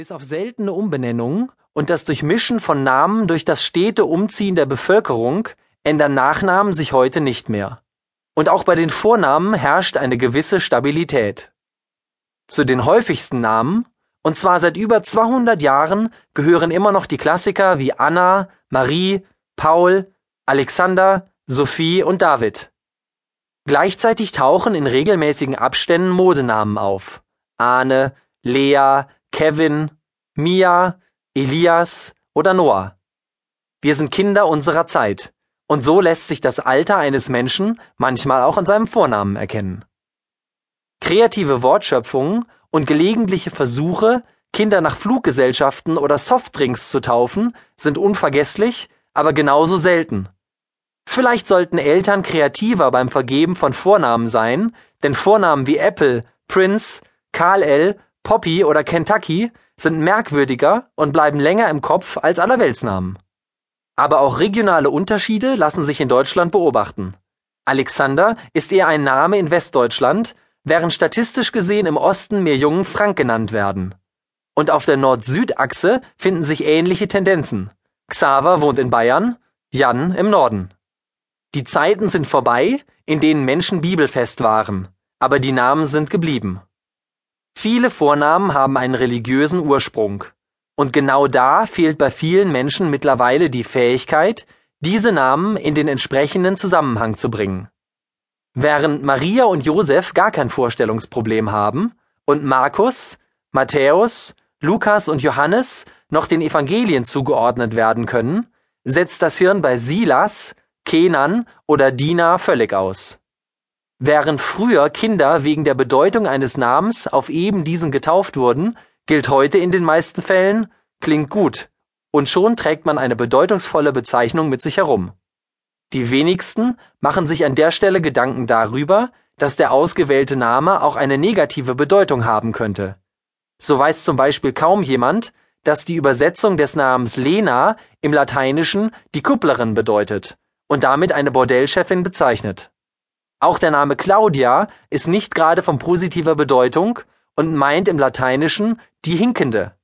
Bis auf seltene Umbenennungen und das Durchmischen von Namen durch das stete Umziehen der Bevölkerung ändern Nachnamen sich heute nicht mehr. Und auch bei den Vornamen herrscht eine gewisse Stabilität. Zu den häufigsten Namen, und zwar seit über 200 Jahren, gehören immer noch die Klassiker wie Anna, Marie, Paul, Alexander, Sophie und David. Gleichzeitig tauchen in regelmäßigen Abständen Modenamen auf. Arne, Lea, Kevin, Mia, Elias oder Noah. Wir sind Kinder unserer Zeit, und so lässt sich das Alter eines Menschen manchmal auch an seinem Vornamen erkennen. Kreative Wortschöpfungen und gelegentliche Versuche, Kinder nach Fluggesellschaften oder Softdrinks zu taufen, sind unvergesslich, aber genauso selten. Vielleicht sollten Eltern kreativer beim Vergeben von Vornamen sein, denn Vornamen wie Apple, Prince, Karl L Poppy oder Kentucky sind merkwürdiger und bleiben länger im Kopf als Allerweltsnamen. Aber auch regionale Unterschiede lassen sich in Deutschland beobachten. Alexander ist eher ein Name in Westdeutschland, während statistisch gesehen im Osten mehr Jungen Frank genannt werden. Und auf der Nord-Süd-Achse finden sich ähnliche Tendenzen. Xaver wohnt in Bayern, Jan im Norden. Die Zeiten sind vorbei, in denen Menschen bibelfest waren, aber die Namen sind geblieben. Viele Vornamen haben einen religiösen Ursprung. Und genau da fehlt bei vielen Menschen mittlerweile die Fähigkeit, diese Namen in den entsprechenden Zusammenhang zu bringen. Während Maria und Josef gar kein Vorstellungsproblem haben und Markus, Matthäus, Lukas und Johannes noch den Evangelien zugeordnet werden können, setzt das Hirn bei Silas, Kenan oder Dina völlig aus. Während früher Kinder wegen der Bedeutung eines Namens auf eben diesen getauft wurden, gilt heute in den meisten Fällen, klingt gut, und schon trägt man eine bedeutungsvolle Bezeichnung mit sich herum. Die wenigsten machen sich an der Stelle Gedanken darüber, dass der ausgewählte Name auch eine negative Bedeutung haben könnte. So weiß zum Beispiel kaum jemand, dass die Übersetzung des Namens Lena im Lateinischen die Kupplerin bedeutet und damit eine Bordellchefin bezeichnet. Auch der Name Claudia ist nicht gerade von positiver Bedeutung und meint im Lateinischen die Hinkende.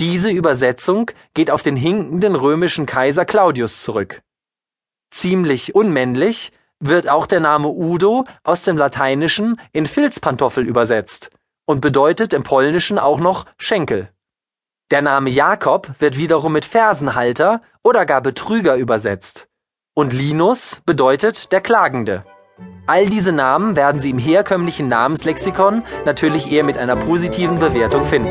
Diese Übersetzung geht auf den hinkenden römischen Kaiser Claudius zurück. Ziemlich unmännlich wird auch der Name Udo aus dem Lateinischen in Filzpantoffel übersetzt und bedeutet im Polnischen auch noch Schenkel. Der Name Jakob wird wiederum mit Fersenhalter oder gar Betrüger übersetzt. Und Linus bedeutet der Klagende. All diese Namen werden Sie im herkömmlichen Namenslexikon natürlich eher mit einer positiven Bewertung finden.